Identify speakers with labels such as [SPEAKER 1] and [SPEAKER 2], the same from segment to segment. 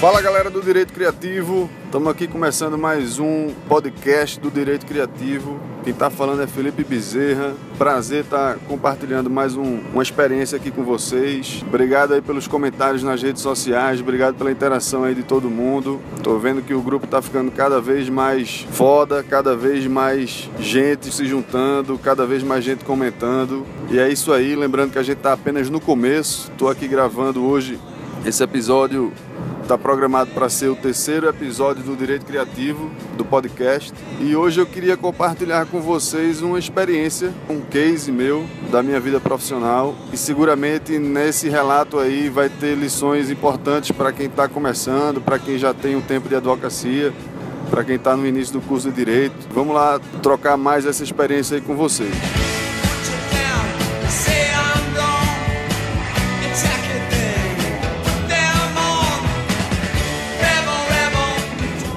[SPEAKER 1] Fala galera do Direito Criativo, estamos aqui começando mais um podcast do Direito Criativo. Quem está falando é Felipe Bezerra. Prazer estar tá compartilhando mais um, uma experiência aqui com vocês. Obrigado aí pelos comentários nas redes sociais, obrigado pela interação aí de todo mundo. Tô vendo que o grupo está ficando cada vez mais foda, cada vez mais gente se juntando, cada vez mais gente comentando. E é isso aí, lembrando que a gente está apenas no começo. Estou aqui gravando hoje esse episódio Está programado para ser o terceiro episódio do Direito Criativo do podcast. E hoje eu queria compartilhar com vocês uma experiência, um case meu da minha vida profissional. E seguramente nesse relato aí vai ter lições importantes para quem está começando, para quem já tem um tempo de advocacia, para quem está no início do curso de Direito. Vamos lá trocar mais essa experiência aí com vocês.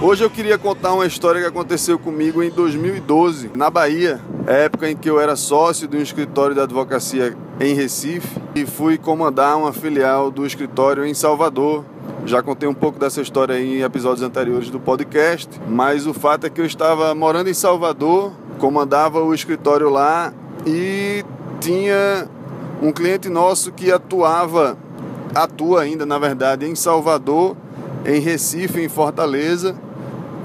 [SPEAKER 1] Hoje eu queria contar uma história que aconteceu comigo em 2012, na Bahia, época em que eu era sócio de um escritório de advocacia em Recife e fui comandar uma filial do escritório em Salvador. Já contei um pouco dessa história em episódios anteriores do podcast, mas o fato é que eu estava morando em Salvador, comandava o escritório lá e tinha um cliente nosso que atuava, atua ainda na verdade, em Salvador, em Recife, em Fortaleza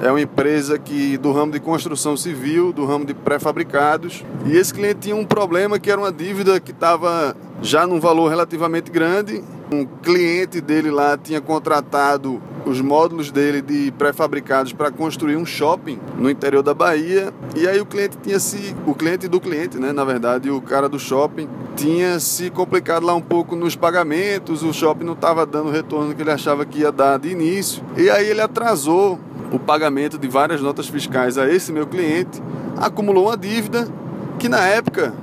[SPEAKER 1] é uma empresa que do ramo de construção civil, do ramo de pré-fabricados. E esse cliente tinha um problema que era uma dívida que estava já num valor relativamente grande. Um cliente dele lá tinha contratado os módulos dele de pré-fabricados para construir um shopping no interior da Bahia. E aí o cliente tinha se. O cliente do cliente, né? Na verdade, o cara do shopping tinha se complicado lá um pouco nos pagamentos. O shopping não estava dando o retorno que ele achava que ia dar de início. E aí ele atrasou o pagamento de várias notas fiscais a esse meu cliente, acumulou uma dívida que na época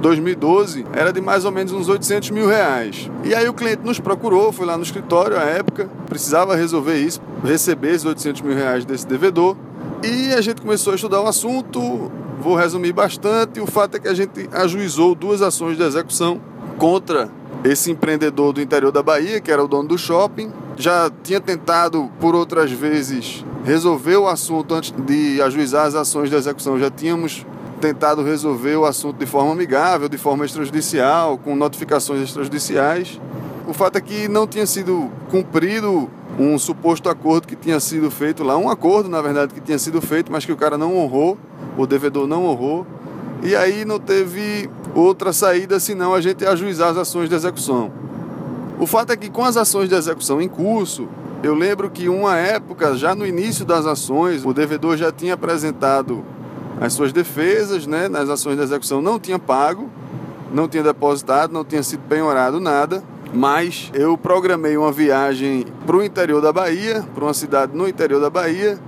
[SPEAKER 1] 2012 era de mais ou menos uns 800 mil reais. E aí o cliente nos procurou, foi lá no escritório à época, precisava resolver isso, receber esses 800 mil reais desse devedor. E a gente começou a estudar o assunto, vou resumir bastante. O fato é que a gente ajuizou duas ações de execução contra esse empreendedor do interior da Bahia, que era o dono do shopping. Já tinha tentado por outras vezes resolver o assunto antes de ajuizar as ações de execução. Já tínhamos tentado resolver o assunto de forma amigável, de forma extrajudicial, com notificações extrajudiciais. O fato é que não tinha sido cumprido um suposto acordo que tinha sido feito lá, um acordo, na verdade, que tinha sido feito, mas que o cara não honrou, o devedor não honrou. E aí não teve outra saída senão a gente ajuizar as ações de execução. O fato é que com as ações de execução em curso, eu lembro que uma época, já no início das ações, o devedor já tinha apresentado as suas defesas, né, nas ações de execução não tinha pago, não tinha depositado, não tinha sido penhorado nada, mas eu programei uma viagem para o interior da Bahia, para uma cidade no interior da Bahia,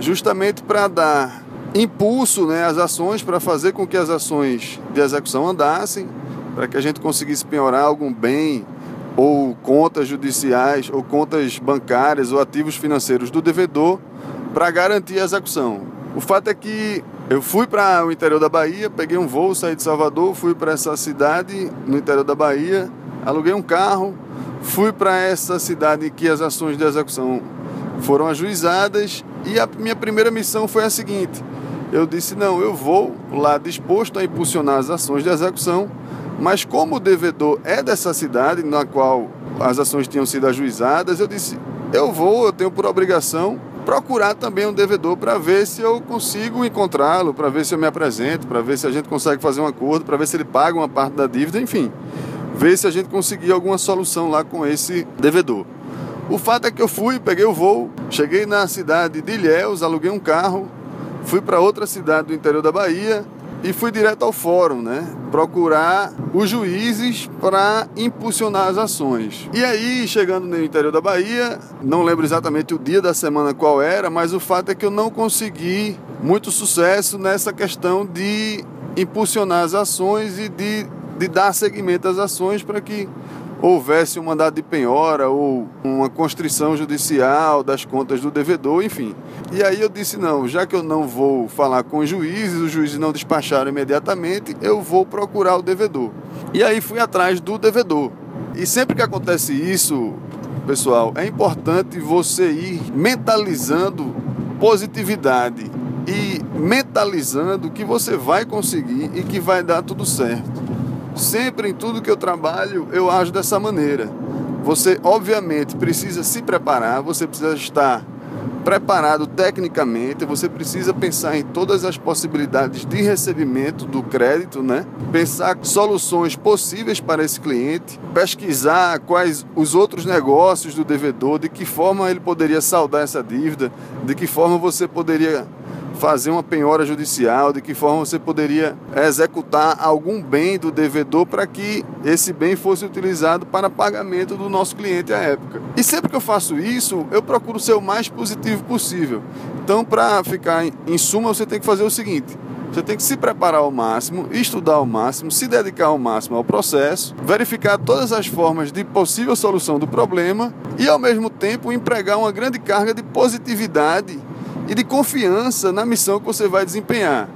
[SPEAKER 1] justamente para dar impulso né, às ações, para fazer com que as ações de execução andassem, para que a gente conseguisse penhorar algum bem ou contas judiciais, ou contas bancárias, ou ativos financeiros do devedor para garantir a execução. O fato é que eu fui para o interior da Bahia, peguei um voo, saí de Salvador, fui para essa cidade no interior da Bahia, aluguei um carro, fui para essa cidade que as ações de execução foram ajuizadas e a minha primeira missão foi a seguinte: eu disse, não, eu vou lá disposto a impulsionar as ações de execução mas como o devedor é dessa cidade na qual as ações tinham sido ajuizadas, eu disse: eu vou, eu tenho por obrigação procurar também um devedor para ver se eu consigo encontrá-lo, para ver se eu me apresento, para ver se a gente consegue fazer um acordo, para ver se ele paga uma parte da dívida, enfim, ver se a gente conseguir alguma solução lá com esse devedor. O fato é que eu fui, peguei o voo, cheguei na cidade de Ilhéus, aluguei um carro, fui para outra cidade do interior da Bahia, e fui direto ao fórum, né? Procurar os juízes para impulsionar as ações. E aí, chegando no interior da Bahia, não lembro exatamente o dia da semana qual era, mas o fato é que eu não consegui muito sucesso nessa questão de impulsionar as ações e de, de dar seguimento às ações para que houvesse um mandado de penhora ou uma constrição judicial das contas do devedor, enfim. E aí eu disse: não, já que eu não vou falar com os juízes, os juízes não despacharam imediatamente, eu vou procurar o devedor. E aí fui atrás do devedor. E sempre que acontece isso, pessoal, é importante você ir mentalizando positividade e mentalizando que você vai conseguir e que vai dar tudo certo. Sempre em tudo que eu trabalho, eu ajo dessa maneira. Você, obviamente, precisa se preparar, você precisa estar preparado tecnicamente, você precisa pensar em todas as possibilidades de recebimento do crédito, né? Pensar soluções possíveis para esse cliente, pesquisar quais os outros negócios do devedor, de que forma ele poderia saldar essa dívida, de que forma você poderia fazer uma penhora judicial, de que forma você poderia executar algum bem do devedor para que esse bem fosse utilizado para pagamento do nosso cliente à época. E sempre que eu faço isso, eu procuro ser o mais positivo possível. Então, para ficar em suma, você tem que fazer o seguinte: você tem que se preparar ao máximo, estudar ao máximo, se dedicar ao máximo ao processo, verificar todas as formas de possível solução do problema e, ao mesmo tempo, empregar uma grande carga de positividade e de confiança na missão que você vai desempenhar.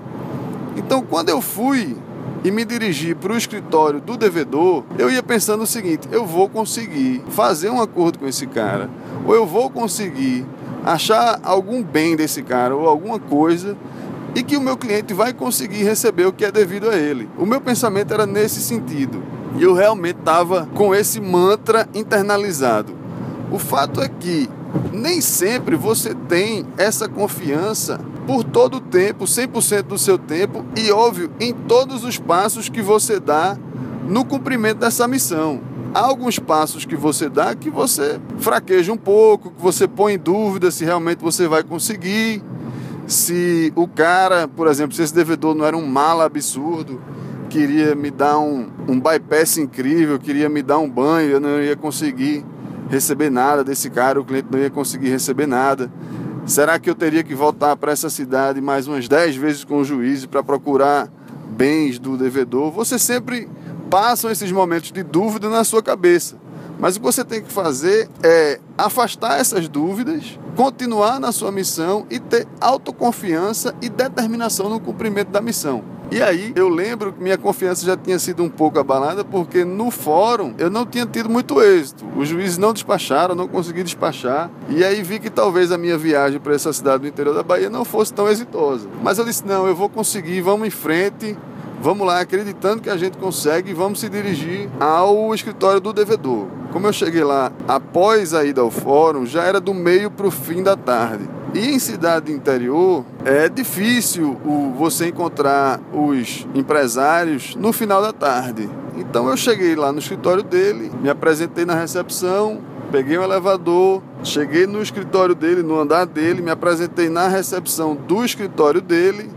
[SPEAKER 1] Então, quando eu fui e me dirigi para o escritório do devedor, eu ia pensando o seguinte: eu vou conseguir fazer um acordo com esse cara, ou eu vou conseguir achar algum bem desse cara ou alguma coisa e que o meu cliente vai conseguir receber o que é devido a ele. O meu pensamento era nesse sentido. E eu realmente estava com esse mantra internalizado. O fato é que nem sempre você tem essa confiança por todo o tempo, 100% do seu tempo e, óbvio, em todos os passos que você dá no cumprimento dessa missão. Há alguns passos que você dá que você fraqueja um pouco, que você põe em dúvida se realmente você vai conseguir, se o cara, por exemplo, se esse devedor não era um mala absurdo, queria me dar um, um bypass incrível, queria me dar um banho, eu não ia conseguir receber nada desse cara, o cliente não ia conseguir receber nada. Será que eu teria que voltar para essa cidade mais umas 10 vezes com o juiz para procurar bens do devedor? Você sempre passa esses momentos de dúvida na sua cabeça. Mas o que você tem que fazer é afastar essas dúvidas, continuar na sua missão e ter autoconfiança e determinação no cumprimento da missão. E aí eu lembro que minha confiança já tinha sido um pouco abalada porque no fórum eu não tinha tido muito êxito. Os juízes não despacharam, não consegui despachar. E aí vi que talvez a minha viagem para essa cidade do interior da Bahia não fosse tão exitosa. Mas eu disse: não, eu vou conseguir, vamos em frente. Vamos lá, acreditando que a gente consegue, vamos se dirigir ao escritório do devedor. Como eu cheguei lá após a ida ao fórum, já era do meio para o fim da tarde. E em cidade interior é difícil o, você encontrar os empresários no final da tarde. Então eu cheguei lá no escritório dele, me apresentei na recepção, peguei um elevador, cheguei no escritório dele, no andar dele, me apresentei na recepção do escritório dele.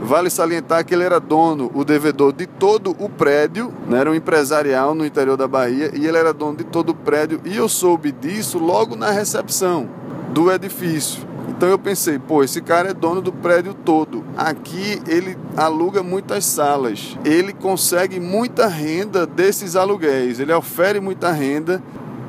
[SPEAKER 1] Vale salientar que ele era dono, o devedor de todo o prédio, né? era um empresarial no interior da Bahia, e ele era dono de todo o prédio, e eu soube disso logo na recepção do edifício. Então eu pensei, pô, esse cara é dono do prédio todo. Aqui ele aluga muitas salas. Ele consegue muita renda desses aluguéis. Ele ofere muita renda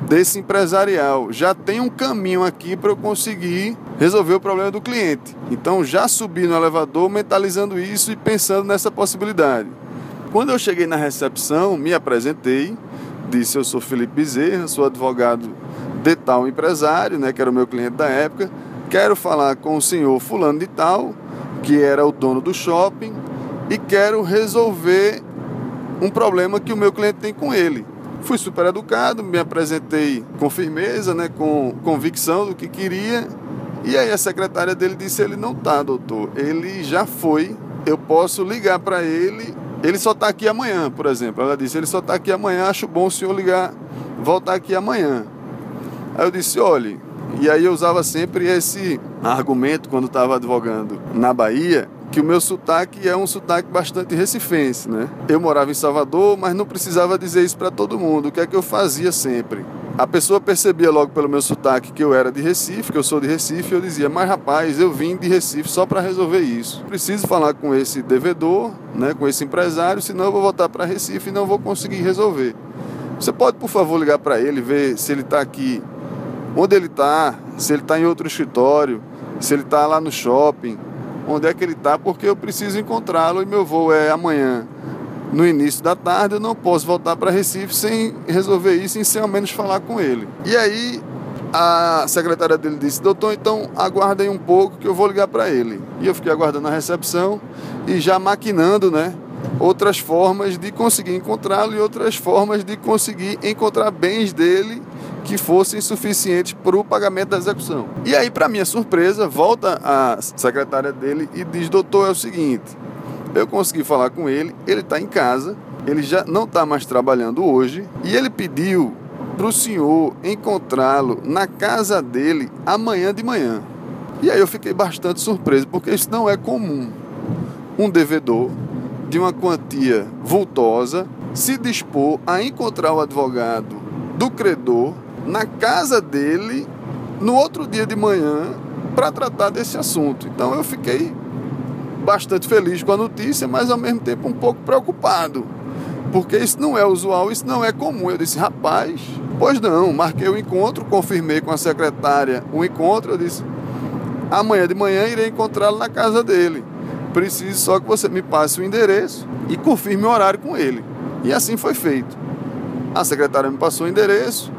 [SPEAKER 1] desse empresarial. Já tem um caminho aqui para eu conseguir resolver o problema do cliente. Então já subi no elevador mentalizando isso e pensando nessa possibilidade. Quando eu cheguei na recepção, me apresentei, disse eu sou Felipe Bezerra, sou advogado de tal empresário, né, que era o meu cliente da época quero falar com o senhor fulano de tal, que era o dono do shopping, e quero resolver um problema que o meu cliente tem com ele. Fui super educado, me apresentei com firmeza, né, com convicção do que queria. E aí a secretária dele disse: ele não tá, doutor. Ele já foi. Eu posso ligar para ele. Ele só está aqui amanhã, por exemplo. Ela disse: ele só está aqui amanhã. Acho bom o senhor ligar, voltar aqui amanhã. Aí eu disse: olhe, e aí eu usava sempre esse argumento quando estava advogando na Bahia, que o meu sotaque é um sotaque bastante recifense, né? Eu morava em Salvador, mas não precisava dizer isso para todo mundo. O que é que eu fazia sempre? A pessoa percebia logo pelo meu sotaque que eu era de Recife, que eu sou de Recife, e eu dizia: "Mas rapaz, eu vim de Recife só para resolver isso. Preciso falar com esse devedor, né, com esse empresário, senão eu vou voltar para Recife e não vou conseguir resolver. Você pode, por favor, ligar para ele, ver se ele está aqui onde ele está, se ele está em outro escritório, se ele está lá no shopping, onde é que ele está, porque eu preciso encontrá-lo e meu voo é amanhã. No início da tarde eu não posso voltar para Recife sem resolver isso e sem ao menos falar com ele. E aí a secretária dele disse: Doutor, então aguardem um pouco que eu vou ligar para ele. E eu fiquei aguardando a recepção e já maquinando, né? Outras formas de conseguir encontrá-lo e outras formas de conseguir encontrar bens dele que fossem suficientes para o pagamento da execução. E aí, para minha surpresa, volta a secretária dele e diz: Doutor, é o seguinte, eu consegui falar com ele, ele está em casa, ele já não está mais trabalhando hoje e ele pediu para o senhor encontrá-lo na casa dele amanhã de manhã. E aí eu fiquei bastante surpreso, porque isso não é comum. Um devedor de uma quantia vultosa se dispor a encontrar o advogado do credor na casa dele no outro dia de manhã para tratar desse assunto. Então eu fiquei bastante feliz com a notícia, mas ao mesmo tempo um pouco preocupado, porque isso não é usual, isso não é comum. Eu disse, rapaz, pois não, marquei o encontro, confirmei com a secretária o encontro, eu disse, amanhã de manhã irei encontrá-lo na casa dele. Preciso só que você me passe o endereço e confirme o horário com ele. E assim foi feito. A secretária me passou o endereço,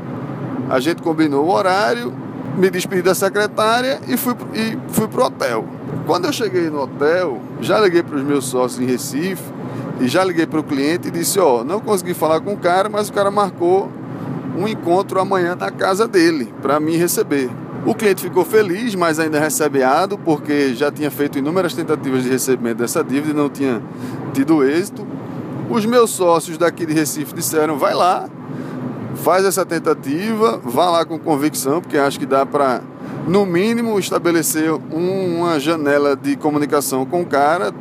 [SPEAKER 1] a gente combinou o horário, me despedi da secretária e fui, e fui pro hotel. Quando eu cheguei no hotel, já liguei para os meus sócios em Recife e já liguei para o cliente e disse: Ó, oh, não consegui falar com o cara, mas o cara marcou um encontro amanhã na casa dele para me receber. O cliente ficou feliz, mas ainda recebeado, porque já tinha feito inúmeras tentativas de recebimento dessa dívida e não tinha tido êxito. Os meus sócios daqui de Recife disseram: vai lá, faz essa tentativa, vá lá com convicção, porque acho que dá para, no mínimo, estabelecer uma janela de comunicação com o cara,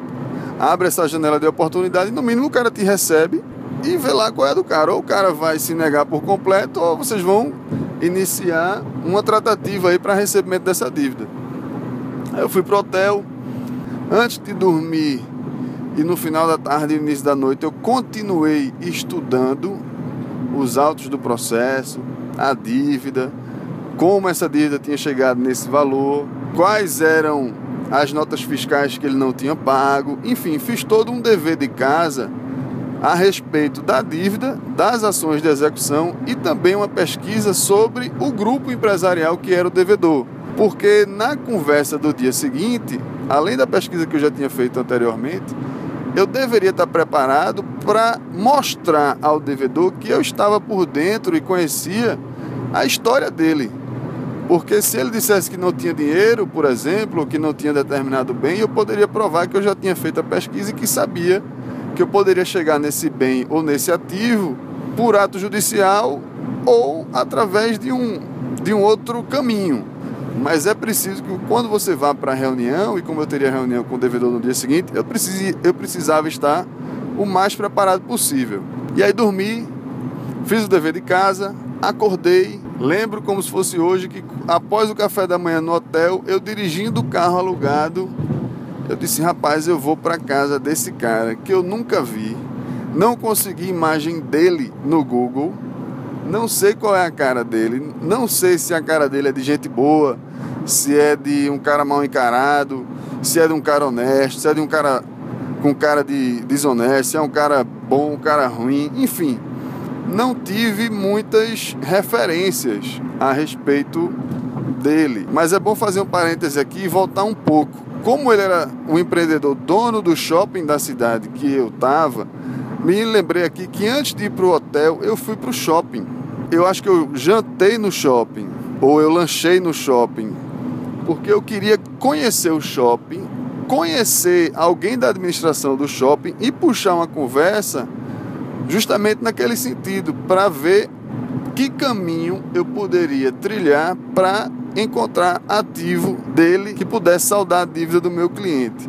[SPEAKER 1] abre essa janela de oportunidade, no mínimo o cara te recebe e vê lá qual é do cara. Ou o cara vai se negar por completo, ou vocês vão iniciar uma tratativa aí para recebimento dessa dívida. Aí eu fui pro hotel, antes de dormir e no final da tarde e início da noite eu continuei estudando os autos do processo, a dívida, como essa dívida tinha chegado nesse valor, quais eram as notas fiscais que ele não tinha pago, enfim, fiz todo um dever de casa a respeito da dívida, das ações de execução e também uma pesquisa sobre o grupo empresarial que era o devedor. Porque na conversa do dia seguinte, além da pesquisa que eu já tinha feito anteriormente, eu deveria estar preparado para mostrar ao devedor que eu estava por dentro e conhecia a história dele. Porque se ele dissesse que não tinha dinheiro, por exemplo, ou que não tinha determinado bem, eu poderia provar que eu já tinha feito a pesquisa e que sabia que eu poderia chegar nesse bem ou nesse ativo por ato judicial ou através de um, de um outro caminho. Mas é preciso que quando você vá para a reunião, e como eu teria reunião com o devedor no dia seguinte, eu, precis, eu precisava estar o mais preparado possível. E aí dormi, fiz o dever de casa, acordei, lembro como se fosse hoje que após o café da manhã no hotel, eu dirigindo o carro alugado, eu disse, rapaz, eu vou para casa desse cara que eu nunca vi, não consegui imagem dele no Google não sei qual é a cara dele, não sei se a cara dele é de gente boa, se é de um cara mal encarado, se é de um cara honesto, se é de um cara com cara de desonesto, se é um cara bom, um cara ruim, enfim. Não tive muitas referências a respeito dele. Mas é bom fazer um parêntese aqui e voltar um pouco. Como ele era um empreendedor dono do shopping da cidade que eu estava, me lembrei aqui que antes de ir para o hotel, eu fui para o shopping eu acho que eu jantei no shopping ou eu lanchei no shopping porque eu queria conhecer o shopping, conhecer alguém da administração do shopping e puxar uma conversa justamente naquele sentido para ver que caminho eu poderia trilhar para encontrar ativo dele que pudesse saldar a dívida do meu cliente.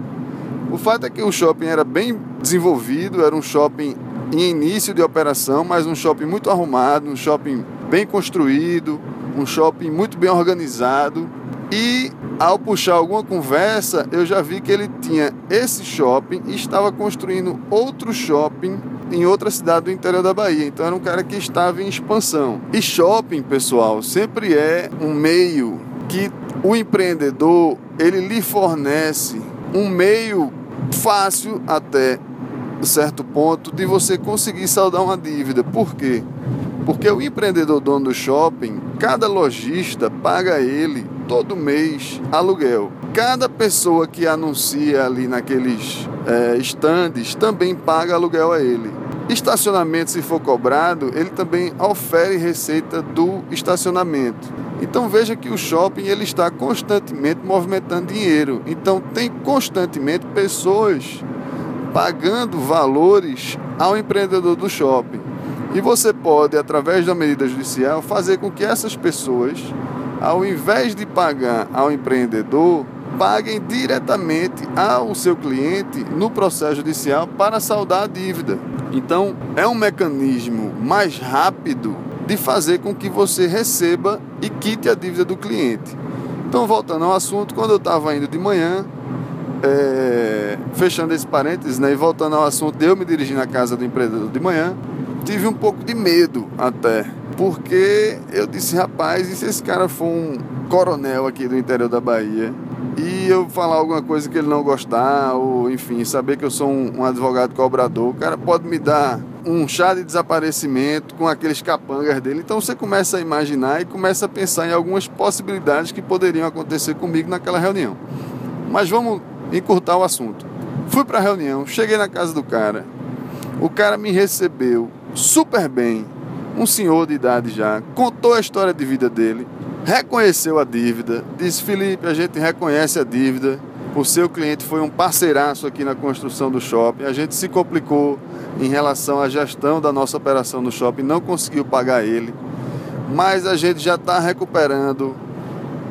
[SPEAKER 1] O fato é que o shopping era bem desenvolvido, era um shopping em início de operação, mas um shopping muito arrumado, um shopping bem construído, um shopping muito bem organizado. E ao puxar alguma conversa, eu já vi que ele tinha esse shopping e estava construindo outro shopping em outra cidade do interior da Bahia. Então era um cara que estava em expansão. E shopping, pessoal, sempre é um meio que o empreendedor ele lhe fornece um meio fácil até certo ponto de você conseguir saldar uma dívida. Por quê? Porque o empreendedor dono do shopping, cada lojista paga ele todo mês aluguel. Cada pessoa que anuncia ali naqueles é, também paga aluguel a ele. Estacionamento, se for cobrado, ele também ofere receita do estacionamento. Então veja que o shopping ele está constantemente movimentando dinheiro. Então tem constantemente pessoas pagando valores ao empreendedor do shopping. E você pode, através da medida judicial, fazer com que essas pessoas, ao invés de pagar ao empreendedor, paguem diretamente ao seu cliente no processo judicial para saldar a dívida. Então, é um mecanismo mais rápido de fazer com que você receba e quite a dívida do cliente. Então, voltando ao assunto, quando eu estava indo de manhã, é, fechando esse parênteses, né, e voltando ao assunto eu me dirigir na casa do empreendedor de manhã, tive um pouco de medo até, porque eu disse, rapaz, e se esse cara for um coronel aqui do interior da Bahia e eu falar alguma coisa que ele não gostar, ou enfim, saber que eu sou um, um advogado cobrador, o cara pode me dar um chá de desaparecimento com aqueles capangas dele. Então você começa a imaginar e começa a pensar em algumas possibilidades que poderiam acontecer comigo naquela reunião. Mas vamos encurtar o assunto. Fui para a reunião, cheguei na casa do cara. O cara me recebeu super bem, um senhor de idade já, contou a história de vida dele, reconheceu a dívida, disse: Felipe, a gente reconhece a dívida. O seu cliente foi um parceiraço aqui na construção do shopping. A gente se complicou em relação à gestão da nossa operação no shopping, não conseguiu pagar ele, mas a gente já está recuperando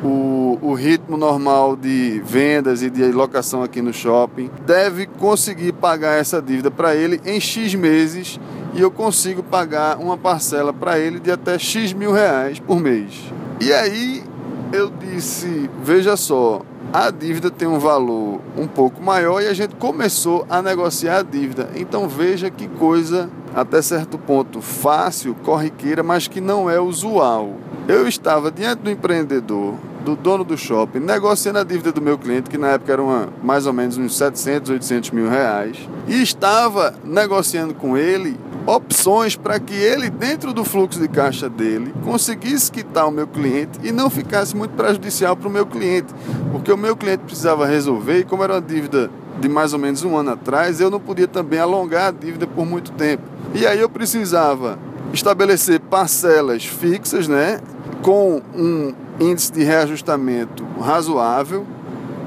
[SPEAKER 1] o, o ritmo normal de vendas e de locação aqui no shopping, deve conseguir pagar essa dívida para ele em X meses e eu consigo pagar uma parcela para ele de até X mil reais por mês. E aí eu disse: veja só, a dívida tem um valor um pouco maior e a gente começou a negociar a dívida. Então veja que coisa, até certo ponto, fácil, corriqueira, mas que não é usual. Eu estava diante do empreendedor do dono do shopping, negociando a dívida do meu cliente, que na época era uma, mais ou menos uns 700, 800 mil reais, e estava negociando com ele opções para que ele, dentro do fluxo de caixa dele, conseguisse quitar o meu cliente e não ficasse muito prejudicial para o meu cliente, porque o meu cliente precisava resolver e como era uma dívida de mais ou menos um ano atrás, eu não podia também alongar a dívida por muito tempo. E aí eu precisava estabelecer parcelas fixas, né, com um índice de reajustamento razoável,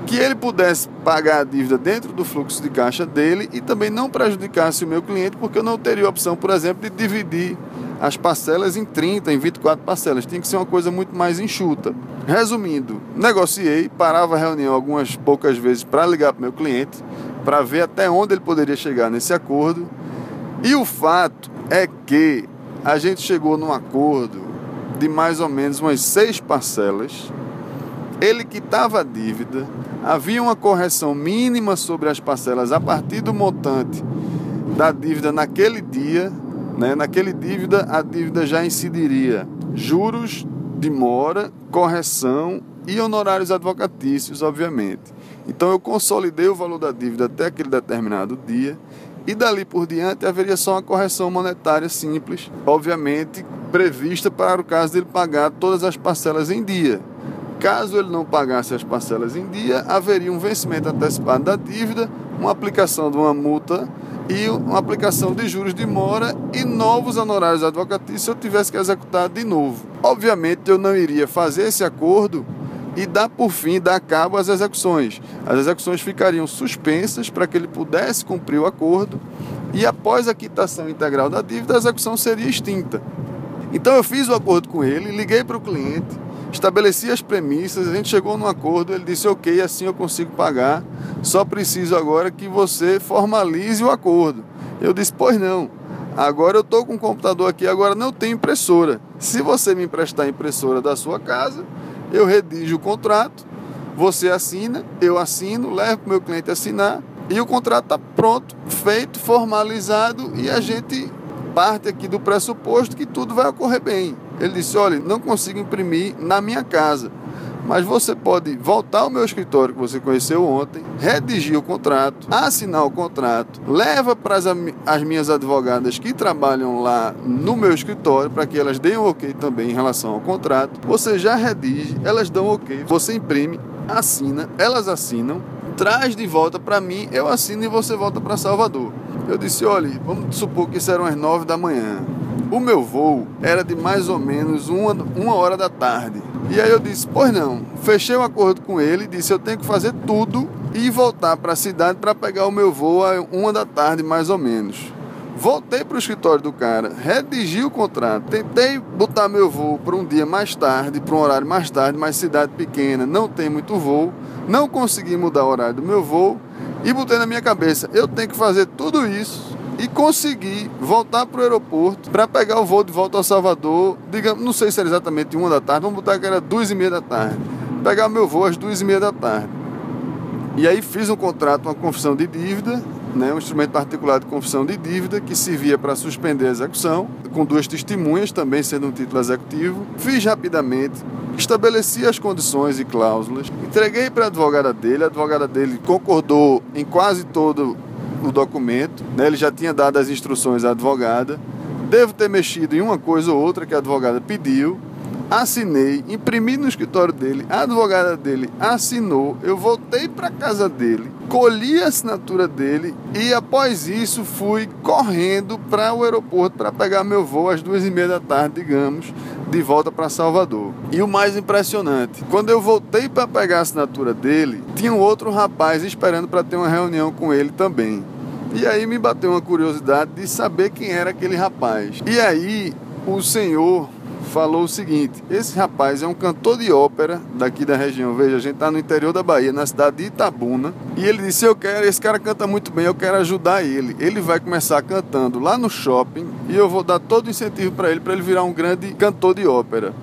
[SPEAKER 1] que ele pudesse pagar a dívida dentro do fluxo de caixa dele e também não prejudicasse o meu cliente, porque eu não teria a opção, por exemplo, de dividir as parcelas em 30, em 24 parcelas. Tinha que ser uma coisa muito mais enxuta. Resumindo, negociei, parava a reunião algumas poucas vezes para ligar para o meu cliente, para ver até onde ele poderia chegar nesse acordo. E o fato é que a gente chegou num acordo de mais ou menos umas seis parcelas. Ele quitava a dívida, havia uma correção mínima sobre as parcelas a partir do montante da dívida naquele dia, né? naquele dívida a dívida já incidiria juros de mora, correção e honorários advocatícios, obviamente. Então eu consolidei o valor da dívida até aquele determinado dia e dali por diante haveria só uma correção monetária simples, obviamente prevista para o caso dele pagar todas as parcelas em dia. Caso ele não pagasse as parcelas em dia, haveria um vencimento antecipado da dívida, uma aplicação de uma multa e uma aplicação de juros de mora e novos honorários advocatícios se eu tivesse que executar de novo. Obviamente eu não iria fazer esse acordo e dar por fim, dar cabo às execuções. As execuções ficariam suspensas para que ele pudesse cumprir o acordo e após a quitação integral da dívida, a execução seria extinta. Então eu fiz o acordo com ele, liguei para o cliente, estabeleci as premissas, a gente chegou num acordo, ele disse ok, assim eu consigo pagar, só preciso agora que você formalize o acordo. Eu disse, pois não, agora eu estou com o computador aqui, agora não tenho impressora. Se você me emprestar a impressora da sua casa, eu redijo o contrato, você assina, eu assino, levo para o meu cliente assinar e o contrato está pronto, feito, formalizado e a gente parte aqui do pressuposto que tudo vai ocorrer bem. Ele disse: Olha, não consigo imprimir na minha casa, mas você pode voltar ao meu escritório que você conheceu ontem, redigir o contrato, assinar o contrato, leva para as, as minhas advogadas que trabalham lá no meu escritório para que elas deem um ok também em relação ao contrato. Você já redige, elas dão ok, você imprime, assina, elas assinam, traz de volta para mim, eu assino e você volta para Salvador. Eu disse: olha, vamos supor que isso eram as nove da manhã. O meu voo era de mais ou menos uma, uma hora da tarde. E aí eu disse: Pois não. Fechei um acordo com ele, disse: Eu tenho que fazer tudo e voltar para a cidade para pegar o meu voo a uma da tarde, mais ou menos. Voltei para o escritório do cara, redigi o contrato, tentei botar meu voo para um dia mais tarde, para um horário mais tarde, mas cidade pequena, não tem muito voo, não consegui mudar o horário do meu voo e botei na minha cabeça: eu tenho que fazer tudo isso e consegui voltar para o aeroporto para pegar o voo de volta ao Salvador, digamos, não sei se era exatamente uma da tarde, vamos botar que era duas e meia da tarde. Pegar meu voo às duas e meia da tarde. E aí fiz um contrato, uma confissão de dívida, né, um instrumento particular de confissão de dívida que servia para suspender a execução, com duas testemunhas, também sendo um título executivo. Fiz rapidamente, estabeleci as condições e cláusulas, entreguei para a advogada dele, a advogada dele concordou em quase todo o documento, né, ele já tinha dado as instruções à advogada. Devo ter mexido em uma coisa ou outra que a advogada pediu, assinei, imprimi no escritório dele, a advogada dele assinou, eu voltei para casa dele, colhi a assinatura dele e após isso fui correndo para o aeroporto para pegar meu voo às duas e meia da tarde, digamos, de volta para Salvador. E o mais impressionante, quando eu voltei para pegar a assinatura dele, tinha um outro rapaz esperando para ter uma reunião com ele também. E aí me bateu uma curiosidade de saber quem era aquele rapaz. E aí o senhor falou o seguinte: esse rapaz é um cantor de ópera daqui da região. Veja, a gente está no interior da Bahia, na cidade de Itabuna. E ele disse: Eu quero, esse cara canta muito bem, eu quero ajudar ele. Ele vai começar cantando lá no shopping e eu vou dar todo o incentivo para ele, para ele virar um grande cantor de ópera.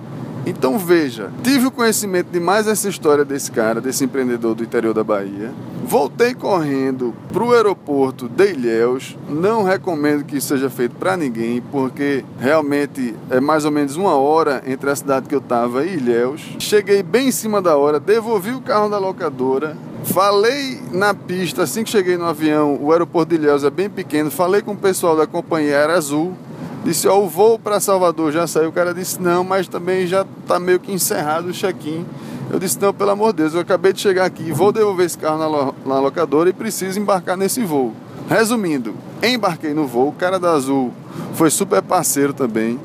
[SPEAKER 1] Então veja, tive o conhecimento de mais essa história desse cara, desse empreendedor do interior da Bahia. Voltei correndo para o aeroporto de Ilhéus. Não recomendo que isso seja feito para ninguém, porque realmente é mais ou menos uma hora entre a cidade que eu estava e Ilhéus. Cheguei bem em cima da hora, devolvi o carro da locadora, Falei na pista, assim que cheguei no avião, o aeroporto de Ilhéus é bem pequeno, falei com o pessoal da companhia Aérea Azul, Disse, ó, o voo para Salvador já saiu. O cara disse, não, mas também já está meio que encerrado o check-in. Eu disse, não, pelo amor de Deus, eu acabei de chegar aqui, vou devolver esse carro na, lo na locadora e preciso embarcar nesse voo. Resumindo, embarquei no voo, o cara da Azul foi super parceiro também.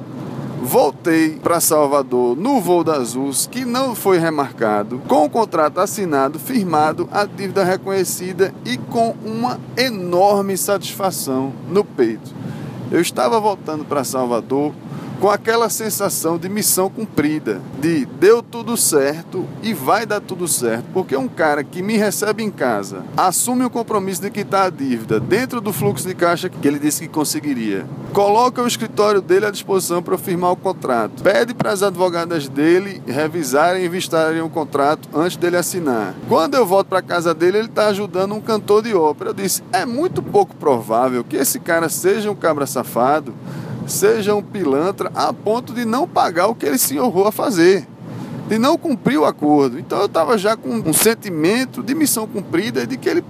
[SPEAKER 1] Voltei para Salvador no voo da Azul, que não foi remarcado, com o contrato assinado, firmado, a dívida reconhecida e com uma enorme satisfação no peito. Eu estava voltando para Salvador com aquela sensação de missão cumprida, de deu tudo certo e vai dar tudo certo, porque um cara que me recebe em casa assume o compromisso de quitar a dívida dentro do fluxo de caixa que ele disse que conseguiria, coloca o escritório dele à disposição para firmar o contrato, pede para as advogadas dele revisarem e vistarem o contrato antes dele assinar. Quando eu volto para casa dele, ele está ajudando um cantor de ópera. Eu disse: é muito pouco provável que esse cara seja um cabra safado seja um pilantra a ponto de não pagar o que ele se honrou a fazer, de não cumprir o acordo. Então eu estava já com um sentimento de missão cumprida e de que ele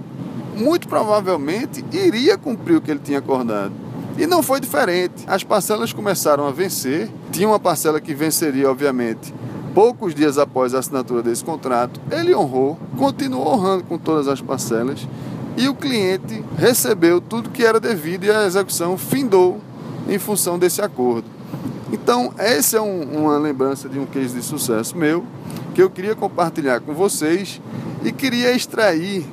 [SPEAKER 1] muito provavelmente iria cumprir o que ele tinha acordado. E não foi diferente. As parcelas começaram a vencer. Tinha uma parcela que venceria, obviamente, poucos dias após a assinatura desse contrato. Ele honrou, continuou honrando com todas as parcelas e o cliente recebeu tudo que era devido e a execução findou em função desse acordo. Então, essa é um, uma lembrança de um case de sucesso meu que eu queria compartilhar com vocês e queria extrair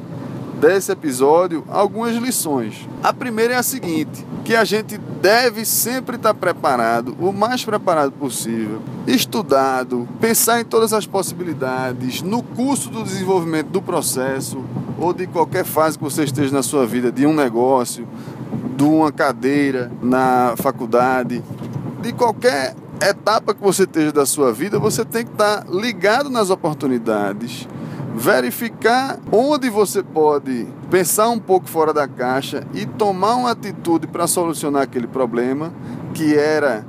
[SPEAKER 1] desse episódio algumas lições. A primeira é a seguinte: que a gente deve sempre estar preparado, o mais preparado possível, estudado, pensar em todas as possibilidades, no curso do desenvolvimento do processo ou de qualquer fase que você esteja na sua vida, de um negócio, de uma cadeira na faculdade, de qualquer etapa que você esteja da sua vida, você tem que estar ligado nas oportunidades, verificar onde você pode pensar um pouco fora da caixa e tomar uma atitude para solucionar aquele problema que era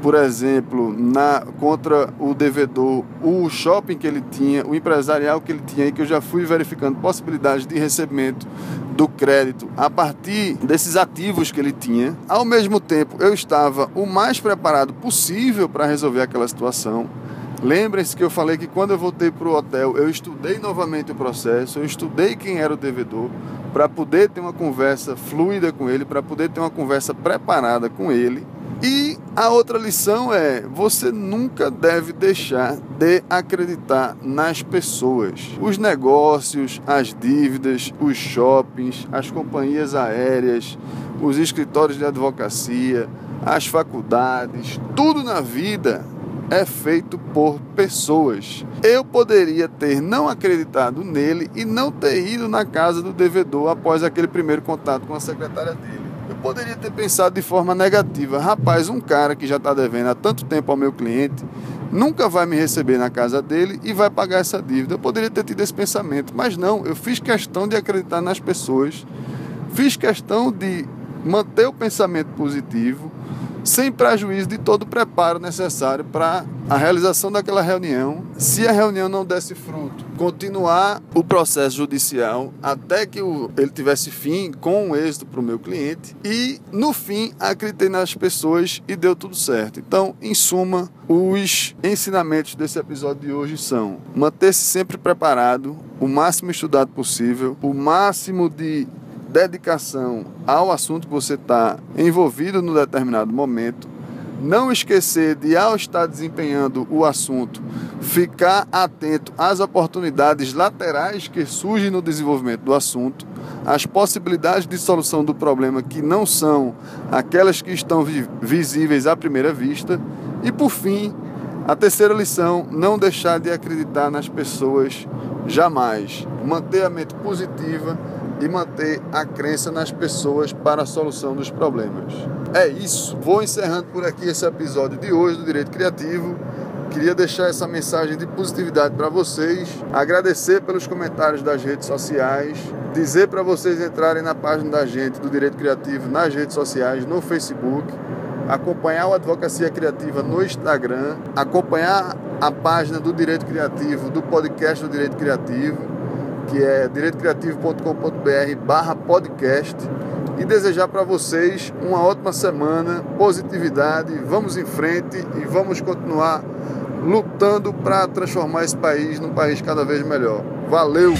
[SPEAKER 1] por exemplo, na, contra o devedor, o shopping que ele tinha, o empresarial que ele tinha, e que eu já fui verificando possibilidades de recebimento do crédito a partir desses ativos que ele tinha. Ao mesmo tempo, eu estava o mais preparado possível para resolver aquela situação. Lembrem-se que eu falei que quando eu voltei para o hotel, eu estudei novamente o processo, eu estudei quem era o devedor, para poder ter uma conversa fluida com ele, para poder ter uma conversa preparada com ele e a outra lição é: você nunca deve deixar de acreditar nas pessoas. Os negócios, as dívidas, os shoppings, as companhias aéreas, os escritórios de advocacia, as faculdades, tudo na vida é feito por pessoas. Eu poderia ter não acreditado nele e não ter ido na casa do devedor após aquele primeiro contato com a secretária dele poderia ter pensado de forma negativa. Rapaz, um cara que já está devendo há tanto tempo ao meu cliente nunca vai me receber na casa dele e vai pagar essa dívida. Eu poderia ter tido esse pensamento, mas não. Eu fiz questão de acreditar nas pessoas, fiz questão de manter o pensamento positivo sem prejuízo de todo o preparo necessário para a realização daquela reunião. Se a reunião não desse fruto, continuar o processo judicial até que ele tivesse fim com um êxito para o meu cliente e no fim acreditei nas pessoas e deu tudo certo. Então, em suma, os ensinamentos desse episódio de hoje são manter-se sempre preparado, o máximo estudado possível, o máximo de dedicação ao assunto que você está envolvido no determinado momento. Não esquecer de, ao estar desempenhando o assunto, ficar atento às oportunidades laterais que surgem no desenvolvimento do assunto, as possibilidades de solução do problema que não são aquelas que estão visíveis à primeira vista. E, por fim, a terceira lição: não deixar de acreditar nas pessoas jamais. Manter a mente positiva e manter a crença nas pessoas para a solução dos problemas. É isso. Vou encerrando por aqui esse episódio de hoje do Direito Criativo. Queria deixar essa mensagem de positividade para vocês, agradecer pelos comentários das redes sociais, dizer para vocês entrarem na página da gente do Direito Criativo nas redes sociais, no Facebook, acompanhar o Advocacia Criativa no Instagram, acompanhar a página do Direito Criativo, do podcast do Direito Criativo que é direitocreativo.com.br barra podcast e desejar para vocês uma ótima semana, positividade, vamos em frente e vamos continuar lutando para transformar esse país num país cada vez melhor. Valeu!